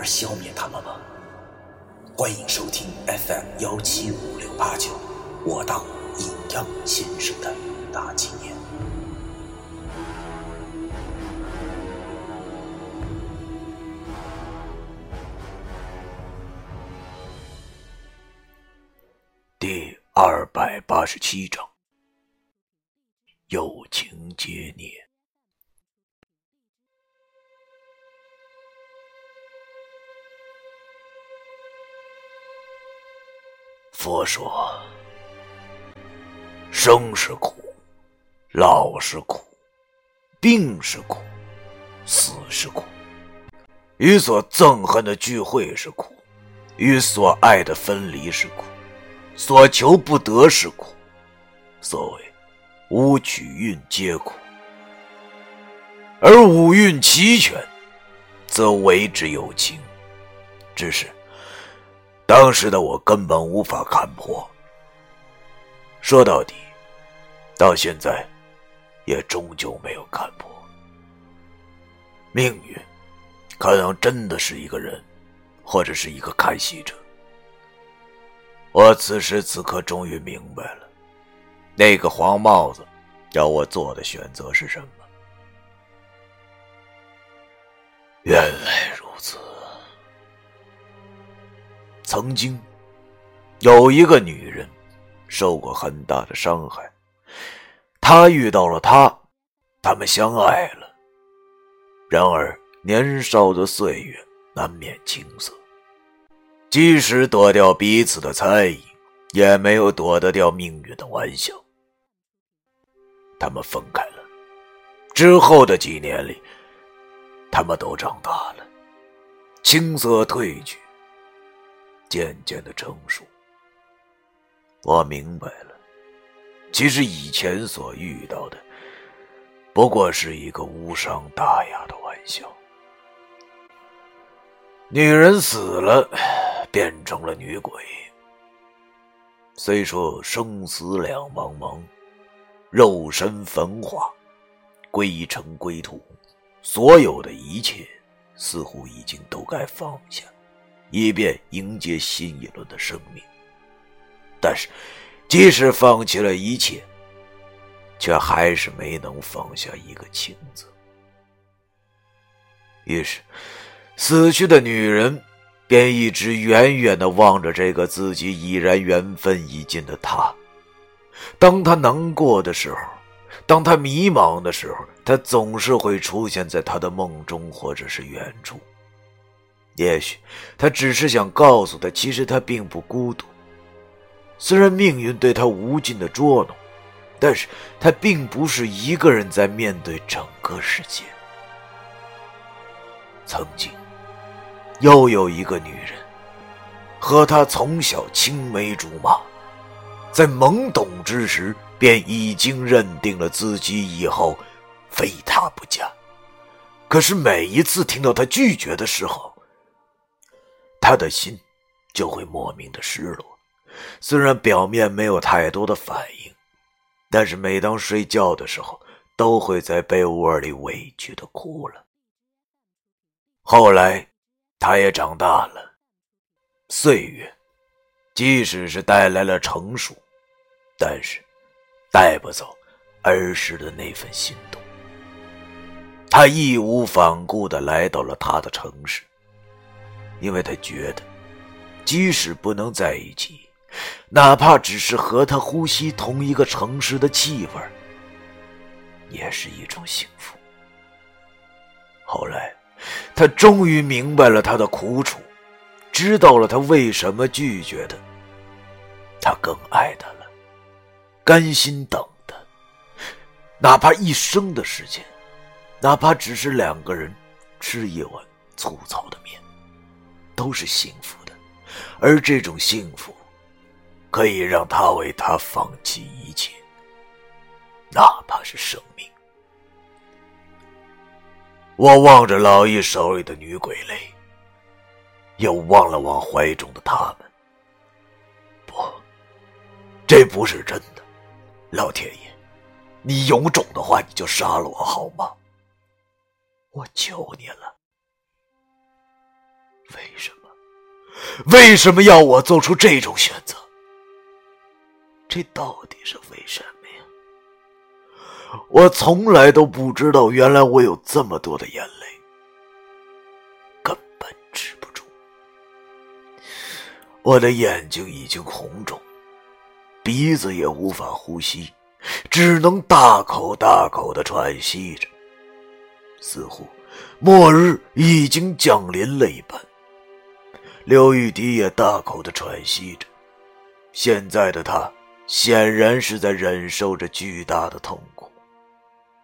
而消灭他们吗？欢迎收听 FM 幺七五六八九，我当阴阳先生的大纪念。第二百八十七章，友情劫孽。佛说：“生是苦，老是苦，病是苦，死是苦。与所憎恨的聚会是苦，与所爱的分离是苦，所求不得是苦。所谓五曲运皆苦，而五蕴齐全，则为之有情。只是。”当时的我根本无法看破。说到底，到现在，也终究没有看破。命运，可能真的是一个人，或者是一个看戏者。我此时此刻终于明白了，那个黄帽子要我做的选择是什么。原来曾经，有一个女人受过很大的伤害，她遇到了他，他们相爱了。然而年少的岁月难免青涩，即使躲掉彼此的猜疑，也没有躲得掉命运的玩笑。他们分开了，之后的几年里，他们都长大了，青涩褪去。渐渐的成熟，我明白了，其实以前所遇到的，不过是一个无伤大雅的玩笑。女人死了，变成了女鬼。虽说生死两茫茫，肉身焚化，归尘归土，所有的一切，似乎已经都该放下。以便迎接新一轮的生命，但是，即使放弃了一切，却还是没能放下一个“情”字。于是，死去的女人便一直远远的望着这个自己已然缘分已尽的他。当他难过的时候，当他迷茫的时候，他总是会出现在他的梦中，或者是远处。也许他只是想告诉他，其实他并不孤独。虽然命运对他无尽的捉弄，但是他并不是一个人在面对整个世界。曾经，又有一个女人，和他从小青梅竹马，在懵懂之时便已经认定了自己以后非他不嫁。可是每一次听到他拒绝的时候，他的心就会莫名的失落，虽然表面没有太多的反应，但是每当睡觉的时候，都会在被窝里委屈的哭了。后来，他也长大了，岁月，即使是带来了成熟，但是带不走儿时的那份心动。他义无反顾的来到了他的城市。因为他觉得，即使不能在一起，哪怕只是和他呼吸同一个城市的气味，也是一种幸福。后来，他终于明白了他的苦楚，知道了他为什么拒绝他。他更爱他了，甘心等他，哪怕一生的时间，哪怕只是两个人吃一碗粗糙的面。都是幸福的，而这种幸福可以让他为她放弃一切，哪怕是生命。我望着老易手里的女鬼泪，又望了望怀中的他们。不，这不是真的。老天爷，你有种的话，你就杀了我好吗？我求你了。为什么？为什么要我做出这种选择？这到底是为什么呀？我从来都不知道，原来我有这么多的眼泪，根本止不住。我的眼睛已经红肿，鼻子也无法呼吸，只能大口大口的喘息着，似乎末日已经降临了一般。刘玉迪也大口的喘息着，现在的他显然是在忍受着巨大的痛苦，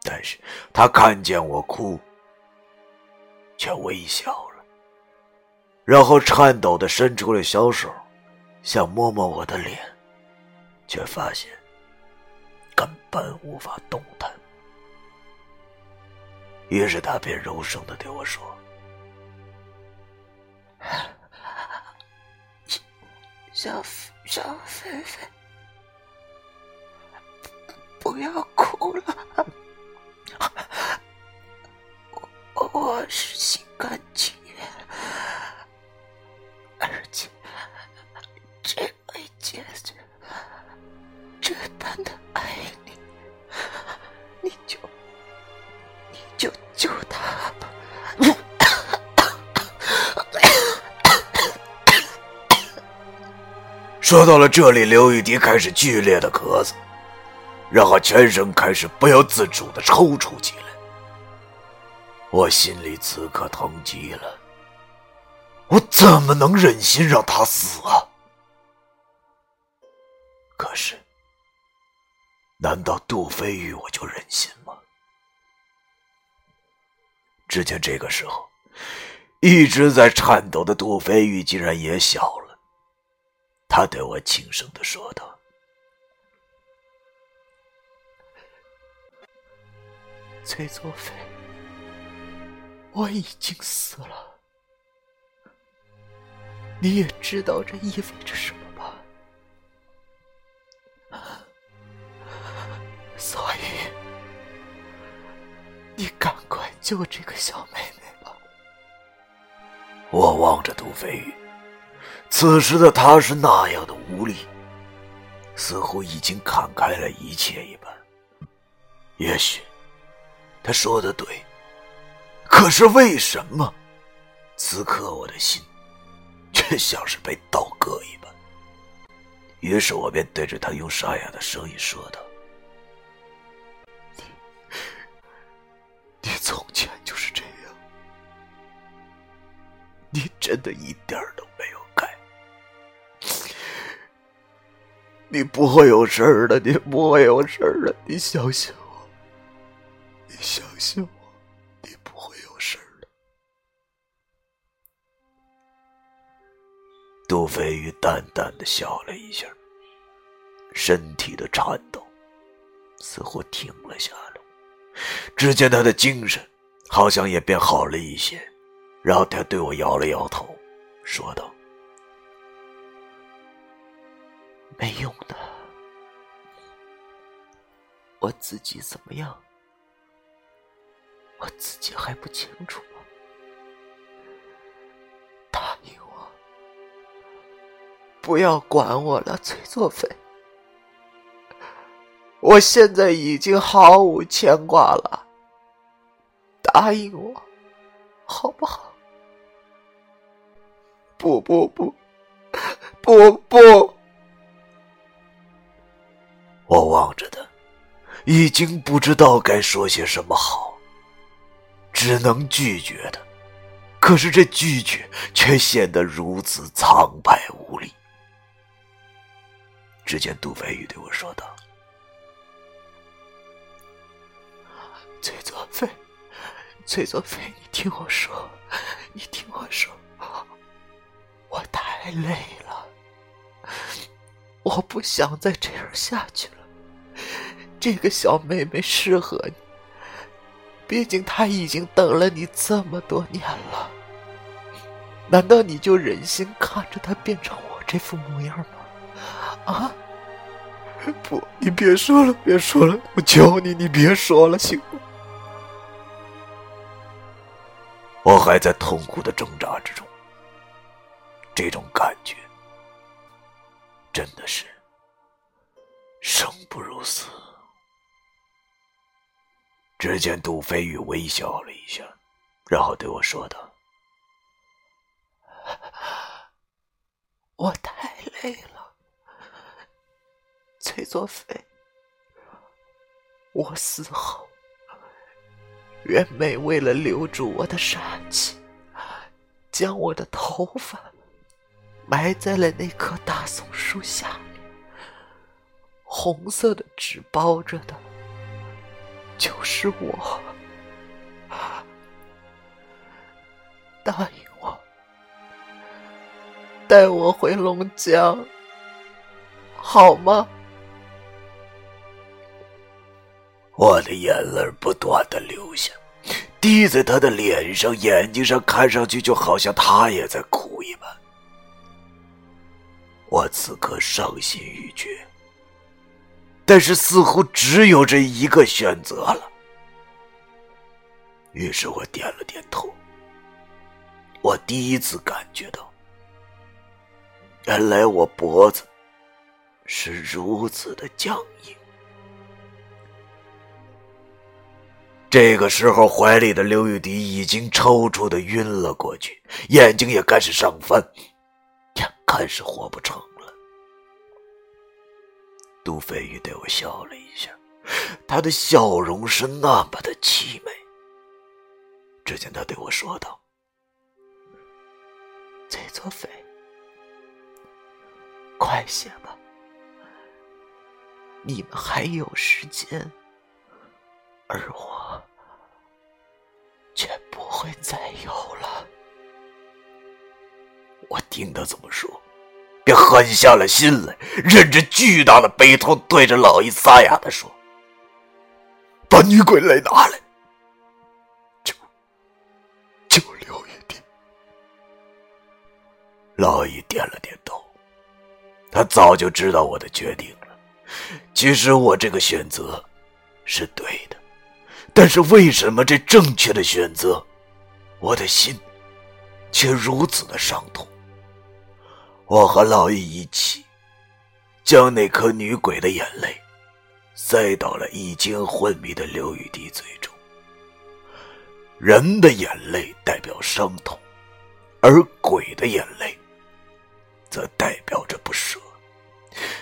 但是他看见我哭，却微笑了，然后颤抖的伸出了小手，想摸摸我的脸，却发现根本无法动弹，于是他便柔声的对我说。小小菲菲，不要哭了，说到了这里，刘玉迪开始剧烈的咳嗽，然后全身开始不由自主的抽搐起来。我心里此刻疼极了，我怎么能忍心让他死啊？可是，难道杜飞玉我就忍心吗？只见这个时候，一直在颤抖的杜飞玉竟然也小了。他对我轻声的说道：“崔作飞，我已经死了，你也知道这意味着什么吧？所以，你赶快救这个小妹妹吧。”我望着杜飞宇。此时的他是那样的无力，似乎已经看开了一切一般。也许他说的对，可是为什么此刻我的心却像是被刀割一般？于是我便对着他用沙哑的声音说道：“你，你从前就是这样，你真的一点都……”你不会有事的，你不会有事的，你相信我，你相信我，你不会有事的。杜飞宇淡淡的笑了一下，身体的颤抖似乎停了下来。只见他的精神好像也变好了一些，然后他对我摇了摇头，说道。没用的，我自己怎么样，我自己还不清楚吗？答应我，不要管我了，崔作飞。我现在已经毫无牵挂了，答应我，好不好？不不不，不不。我望着他，已经不知道该说些什么好，只能拒绝他。可是这拒绝却显得如此苍白无力。只见杜飞宇对我说道：“崔作飞，崔作飞，你听我说，你听我说，我太累了，我不想再这样下去了。这个小妹妹适合你，毕竟她已经等了你这么多年了。难道你就忍心看着她变成我这副模样吗？啊！不，你别说了，别说了，我求你，你别说了，行吗？我还在痛苦的挣扎之中，这种感觉真的是生不如死。只见杜飞宇微笑了一下，然后对我说道：“我太累了，崔作飞，我死后，袁美为了留住我的杀气，将我的头发埋在了那棵大松树下，红色的纸包着的。”就是我，答应我，带我回龙江，好吗？我的眼泪不断的流下，滴在他的脸上、眼睛上，看上去就好像他也在哭一般。我此刻伤心欲绝。但是似乎只有这一个选择了，于是我点了点头。我第一次感觉到，原来我脖子是如此的僵硬。这个时候，怀里的刘玉迪已经抽搐的晕了过去，眼睛也开始上翻，眼看是活不成。杜飞宇对我笑了一下，他的笑容是那么的凄美。只见他对我说道：“崔作飞，快些吧，你们还有时间，而我却不会再有了。”我听他这么说。狠下了心来，忍着巨大的悲痛，对着老易沙哑的说：“把女鬼来拿来，就就留一点。”老易点了点头，他早就知道我的决定了。其实我这个选择是对的，但是为什么这正确的选择，我的心却如此的伤痛？我和老易一起，将那颗女鬼的眼泪塞到了已经昏迷的刘雨滴嘴中。人的眼泪代表伤痛，而鬼的眼泪则代表着不舍。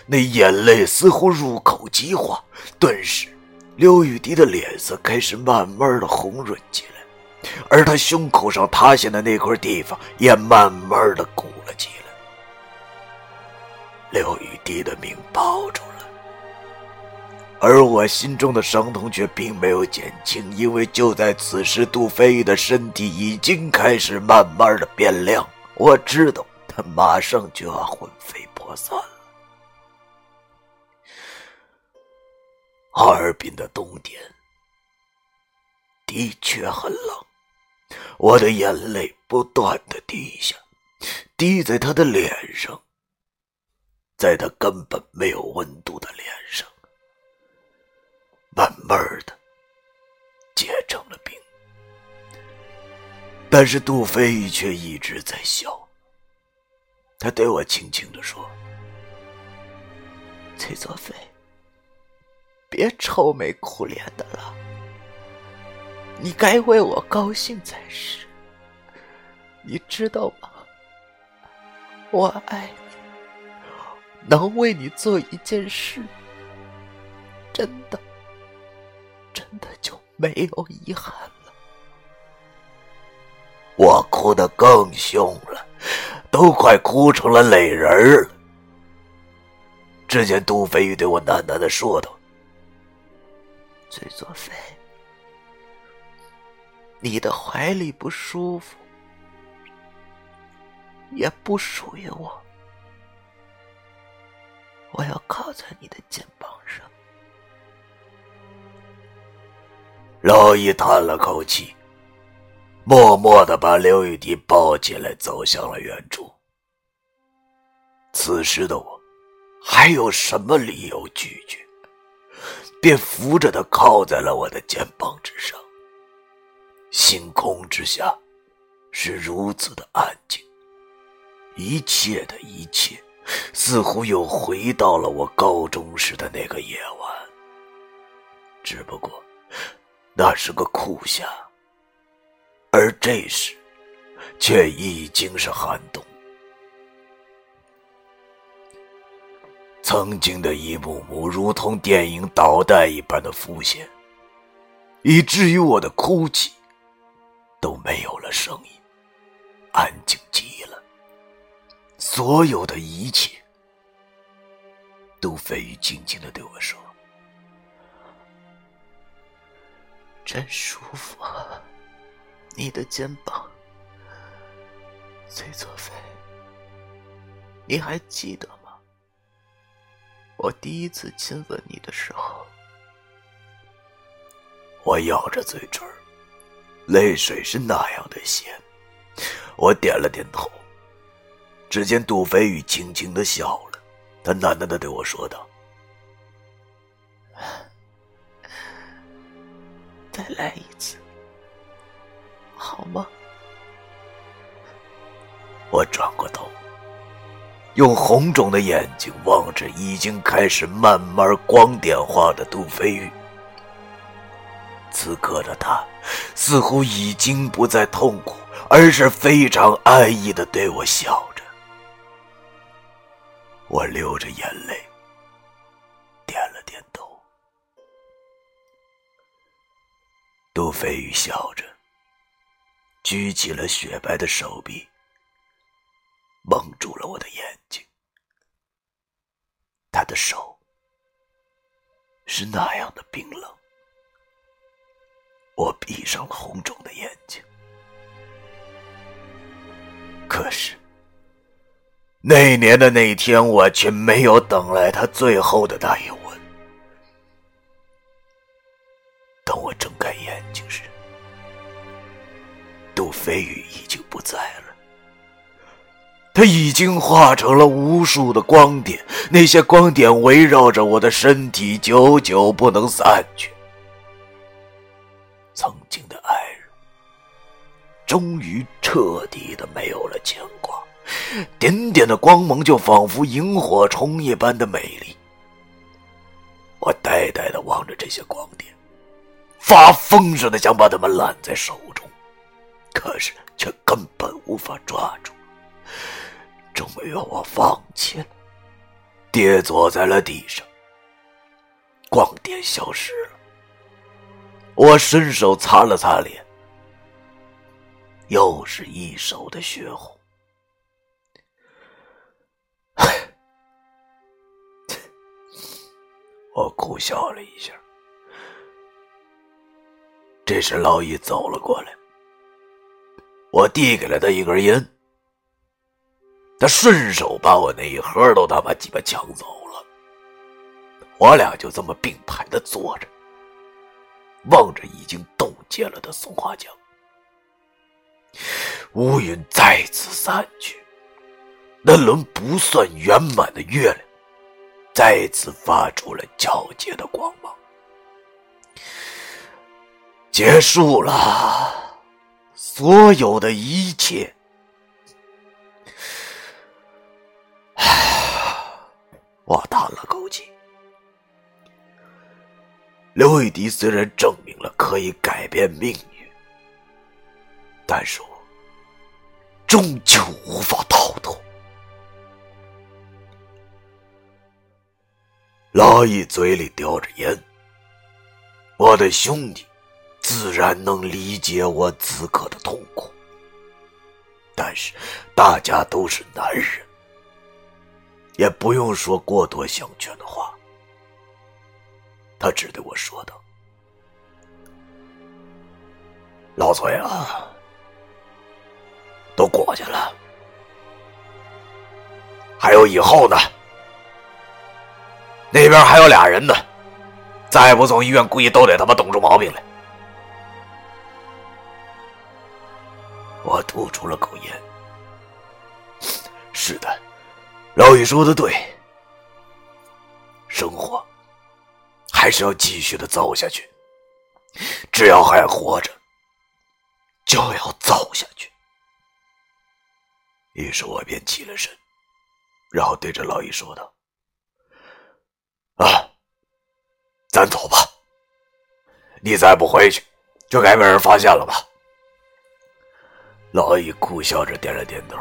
那眼泪似乎入口即化，顿时，刘雨滴的脸色开始慢慢的红润起来，而他胸口上塌陷的那块地方也慢慢的鼓了起来。刘雨滴的命保住了，而我心中的伤痛却并没有减轻，因为就在此时，杜飞的身体已经开始慢慢的变亮。我知道他马上就要魂飞魄散了。哈尔滨的冬天的确很冷，我的眼泪不断的滴下，滴在他的脸上。在他根本没有温度的脸上，慢慢的结成了冰。但是杜飞却一直在笑。他对我轻轻的说：“崔作飞，别愁眉苦脸的了，你该为我高兴才是。你知道吗？我爱。”能为你做一件事，真的，真的就没有遗憾了。我哭得更凶了，都快哭成了泪人儿。只见杜飞宇对我喃喃的说道：“崔作飞，你的怀里不舒服，也不属于我。我要靠在你的肩膀上。老易叹了口气，默默的把刘玉迪抱起来，走向了远处。此时的我，还有什么理由拒绝？便扶着他靠在了我的肩膀之上。星空之下，是如此的安静，一切的一切。似乎又回到了我高中时的那个夜晚，只不过那是个酷夏，而这时却已经是寒冬。曾经的一幕幕如同电影导弹一般的浮现，以至于我的哭泣都没有了声音，安静极了。所有的一切，都飞宇静静的对我说：“真舒服，啊 你的肩膀。”崔作飞，你还记得吗？我第一次亲吻你的时候，我咬着嘴唇，泪水是那样的咸。我点了点头。只见杜飞宇轻轻的笑了，他喃喃的对我说道：“ 再来一次，好吗？”我转过头，用红肿的眼睛望着已经开始慢慢光点化的杜飞宇。此刻的他，似乎已经不再痛苦，而是非常安逸的对我笑。我流着眼泪，点了点头。杜飞宇笑着，举起了雪白的手臂，蒙住了我的眼睛。他的手是那样的冰冷，我闭上了红肿的眼睛。可是。那年的那天，我却没有等来他最后的那一吻。等我睁开眼睛时，杜飞宇已经不在了。他已经化成了无数的光点，那些光点围绕着我的身体，久久不能散去。曾经的爱人，终于彻底的没有了牵挂。点点的光芒就仿佛萤火虫一般的美丽。我呆呆的望着这些光点，发疯似的想把它们揽在手中，可是却根本无法抓住。终于，我放弃了，跌坐在了地上。光点消失了，我伸手擦了擦脸，又是一手的血红。我苦笑了一下。这时，老易走了过来，我递给了他一根烟，他顺手把我那一盒都他妈鸡巴抢走了。我俩就这么并排的坐着，望着已经冻结了的松花江，乌云再次散去，那轮不算圆满的月亮。再次发出了皎洁的光芒。结束了，所有的一切。我叹了口气。刘雨迪虽然证明了可以改变命运，但是我终究无法逃脱。老易嘴里叼着烟，我的兄弟自然能理解我此刻的痛苦。但是大家都是男人，也不用说过多相劝的话。他只对我说道：“老崔啊，都过去了，还有以后呢？那边还有俩人呢，再不从医院，估计都得他妈冻出毛病来。我吐出了口烟。是的，老宇说的对，生活还是要继续的走下去。只要还活着，就要走下去。于是我便起了身，然后对着老易说道：“啊，咱走吧。你再不回去，就该被人发现了吧？”老易苦笑着点了点头，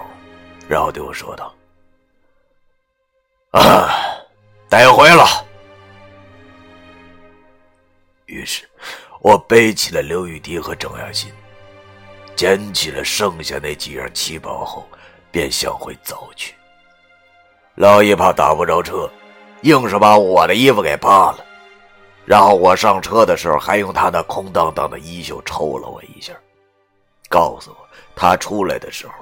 然后对我说道：“啊，得回了。”于是。我背起了刘雨迪和郑亚新，捡起了剩下那几样七宝后，便向回走去。老易怕打不着车，硬是把我的衣服给扒了，然后我上车的时候，还用他那空荡荡的衣袖抽了我一下，告诉我他出来的时候，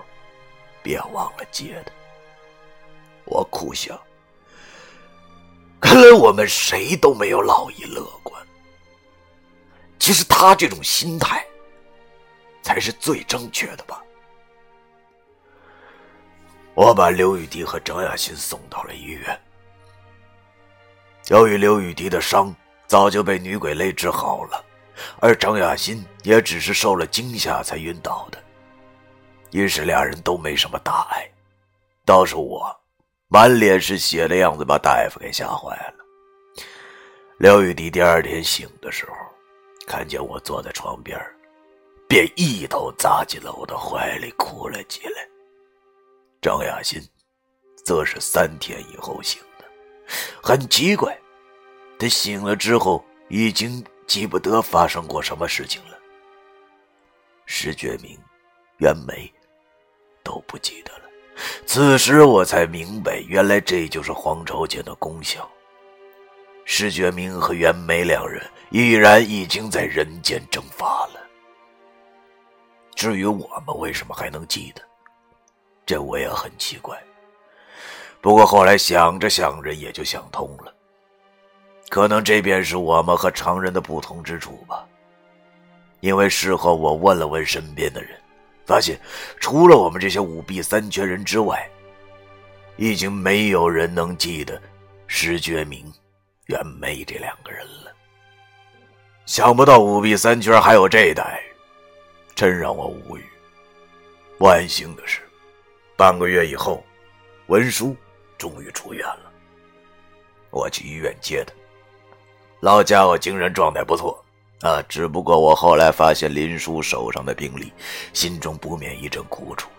别忘了接他。我苦笑，看来我们谁都没有老易乐观。其实他这种心态，才是最正确的吧。我把刘雨迪和张亚新送到了医院。由于刘雨迪的伤早就被女鬼勒治好了，而张雅欣也只是受了惊吓才晕倒的，于是俩人都没什么大碍。倒是我，满脸是血的样子，把大夫给吓坏了。刘雨迪第二天醒的时候。看见我坐在床边便一头扎进了我的怀里，哭了起来。张雅欣则是三天以后醒，很奇怪，他醒了之后已经记不得发生过什么事情了。石觉明、袁梅都不记得了。此时我才明白，原来这就是黄朝剑的功效。石觉明和袁梅两人已然已经在人间蒸发了。至于我们为什么还能记得，这我也很奇怪。不过后来想着想着也就想通了，可能这便是我们和常人的不同之处吧。因为事后我问了问身边的人，发现除了我们这些五弊三缺人之外，已经没有人能记得石觉明。袁梅这两个人了，想不到五弊三缺还有这一代，真让我无语。万幸的是，半个月以后，文书终于出院了。我去医院接他，老家伙精神状态不错啊。只不过我后来发现林叔手上的病历，心中不免一阵苦楚。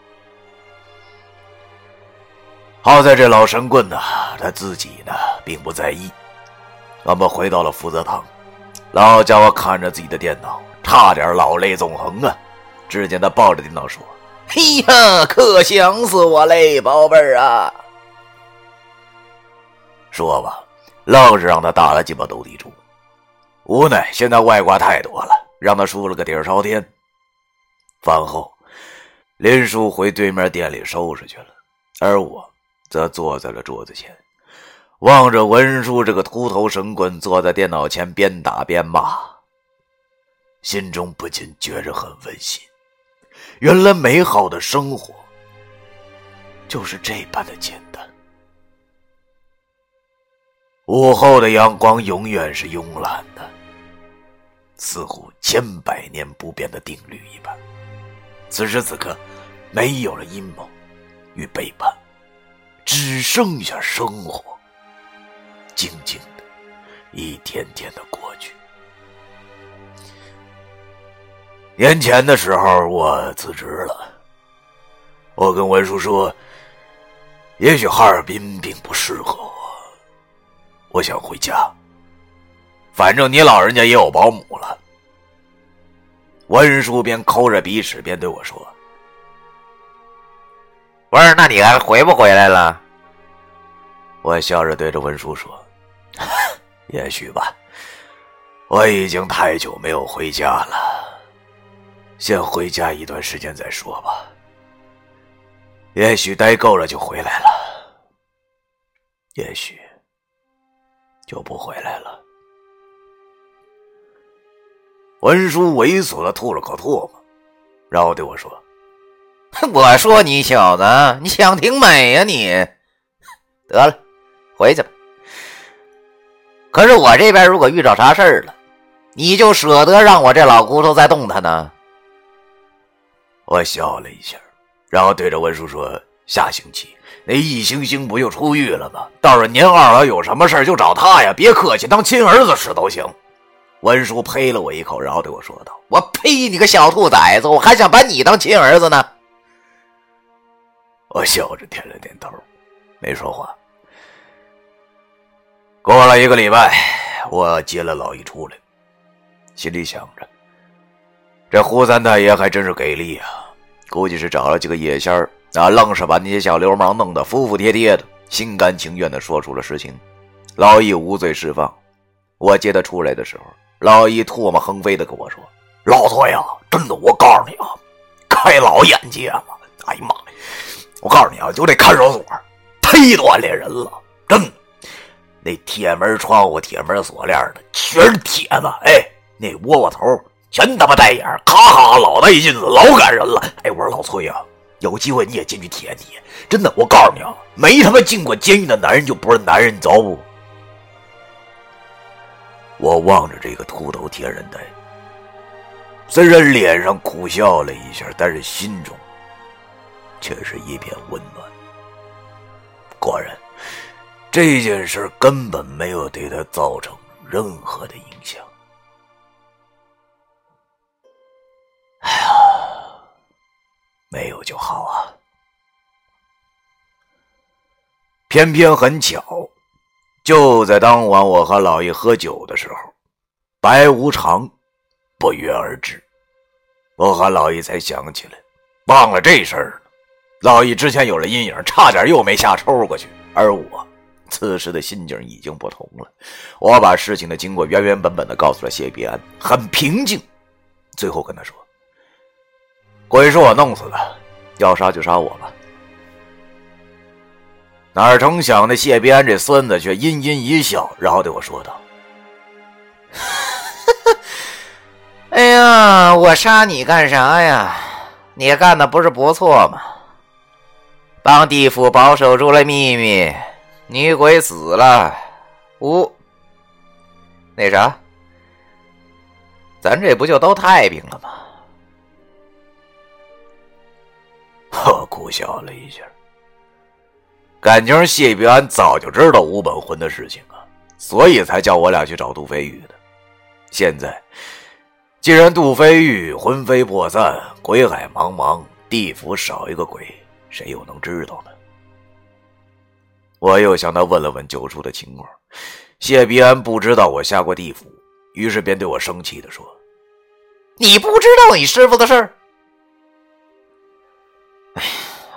好在这老神棍呢，他自己呢并不在意。我们回到了福泽堂，老家伙看着自己的电脑，差点老泪纵横啊！只见他抱着电脑说：“哎呀，可想死我嘞，宝贝儿啊！”说吧，愣是让他打了几把斗地主。无奈现在外挂太多了，让他输了个底儿朝天。饭后，林叔回对面店里收拾去了，而我则坐在了桌子前。望着文叔这个秃头神棍坐在电脑前边打边骂，心中不禁觉着很温馨。原来美好的生活就是这般的简单。午后的阳光永远是慵懒的，似乎千百年不变的定律一般。此时此刻，没有了阴谋与背叛，只剩下生活。静静的，一天天的过去。年前的时候，我辞职了。我跟文叔说，也许哈尔滨并不适合我我，想回家。反正你老人家也有保姆了。文叔边抠着鼻屎边对我说：“我说，那你还回不回来了？”我笑着对着文叔说：“也许吧，我已经太久没有回家了，先回家一段时间再说吧。也许待够了就回来了。也许就不回来了。文叔猥琐的吐了口唾沫，然后对我说：“我说你小子，你想挺美呀你！得了，回去吧。可是我这边如果遇着啥事儿了，你就舍得让我这老骨头再动弹呢？”我笑了一下，然后对着文叔说：“下星期那易星星不就出狱了吗？到时候您二老有什么事就找他呀，别客气，当亲儿子使都行。”文叔呸了我一口，然后对我说道：“我呸！你个小兔崽子，我还想把你当亲儿子呢。”我笑着点了点头，没说话。过了一个礼拜，我接了老易出来，心里想着：这胡三大爷还真是给力啊！估计是找了几个野仙儿，啊，愣是把那些小流氓弄得服服帖帖的，心甘情愿的说出了实情。老易无罪释放。我接他出来的时候。老易唾沫横飞的跟我说：“老崔呀，真的，我告诉你啊，开老眼界了！哎呀妈呀，我告诉你啊，就这看守所忒锻炼人了，真。那铁门窗户、铁门锁链的全是铁子，哎，那窝窝头全他妈带眼，哈哈，老带劲了，老感人了。哎，我说老崔啊，有机会你也进去体验体验，真的，我告诉你啊，没他妈进过监狱的男人就不是男人，你知道不？”我望着这个秃头铁人呆，虽然脸上苦笑了一下，但是心中却是一片温暖。果然，这件事根本没有对他造成任何的影响。没有就好啊！偏偏很巧。就在当晚，我和老易喝酒的时候，白无常不约而至。我和老易才想起来，忘了这事儿了。老易之前有了阴影，差点又没下抽过去。而我此时的心境已经不同了。我把事情的经过原原本本的告诉了谢必安，很平静。最后跟他说：“鬼是我弄死的，要杀就杀我吧。”哪成想，那谢必安这孙子却阴阴一笑，然后对我说道：“哎呀，我杀你干啥呀？你干的不是不错吗？帮地府保守住了秘密，女鬼死了，呜，那啥，咱这不就都太平了吗？”我 苦笑了一下。感情谢必安早就知道吴本魂的事情啊，所以才叫我俩去找杜飞玉的。现在，既然杜飞玉魂飞魄散，鬼海茫茫，地府少一个鬼，谁又能知道呢？我又向他问了问九叔的情况，谢必安不知道我下过地府，于是便对我生气的说：“你不知道你师傅的事儿？哎，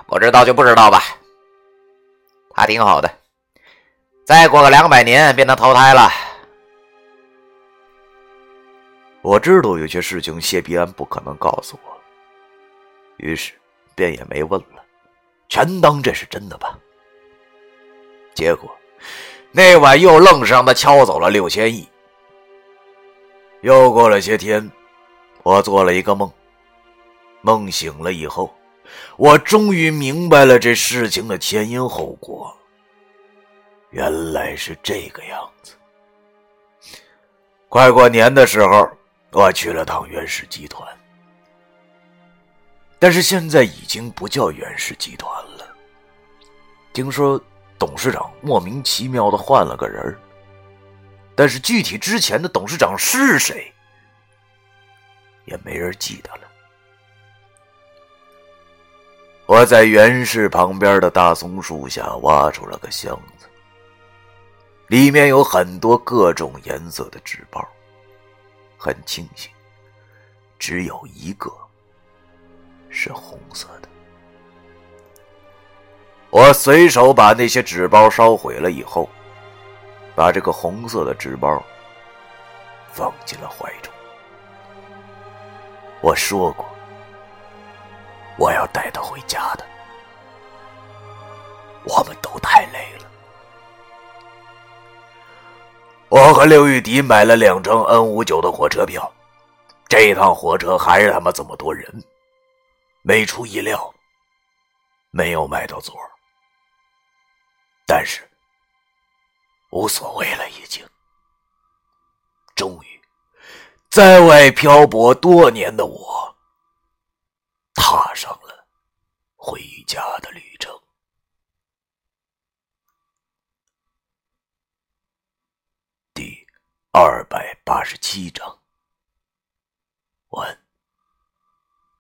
不知道就不知道吧。”他挺好的，再过个两百年便能投胎了。我知道有些事情谢必安不可能告诉我，于是便也没问了，全当这是真的吧。结果那晚又愣是让他敲走了六千亿。又过了些天，我做了一个梦，梦醒了以后。我终于明白了这事情的前因后果，原来是这个样子。快过年的时候，我去了趟袁氏集团，但是现在已经不叫袁氏集团了。听说董事长莫名其妙的换了个人但是具体之前的董事长是谁，也没人记得了。我在袁氏旁边的大松树下挖出了个箱子，里面有很多各种颜色的纸包。很庆幸，只有一个是红色的。我随手把那些纸包烧毁了以后，把这个红色的纸包放进了怀中。我说过。我要带他回家的。我们都太累了，我和刘玉迪买了两张 N 五九的火车票，这一趟火车还是他妈这么多人，没出意料，没有买到座但是无所谓了，已经。终于，在外漂泊多年的我，踏上了回家的旅程。第二百八十七章，完。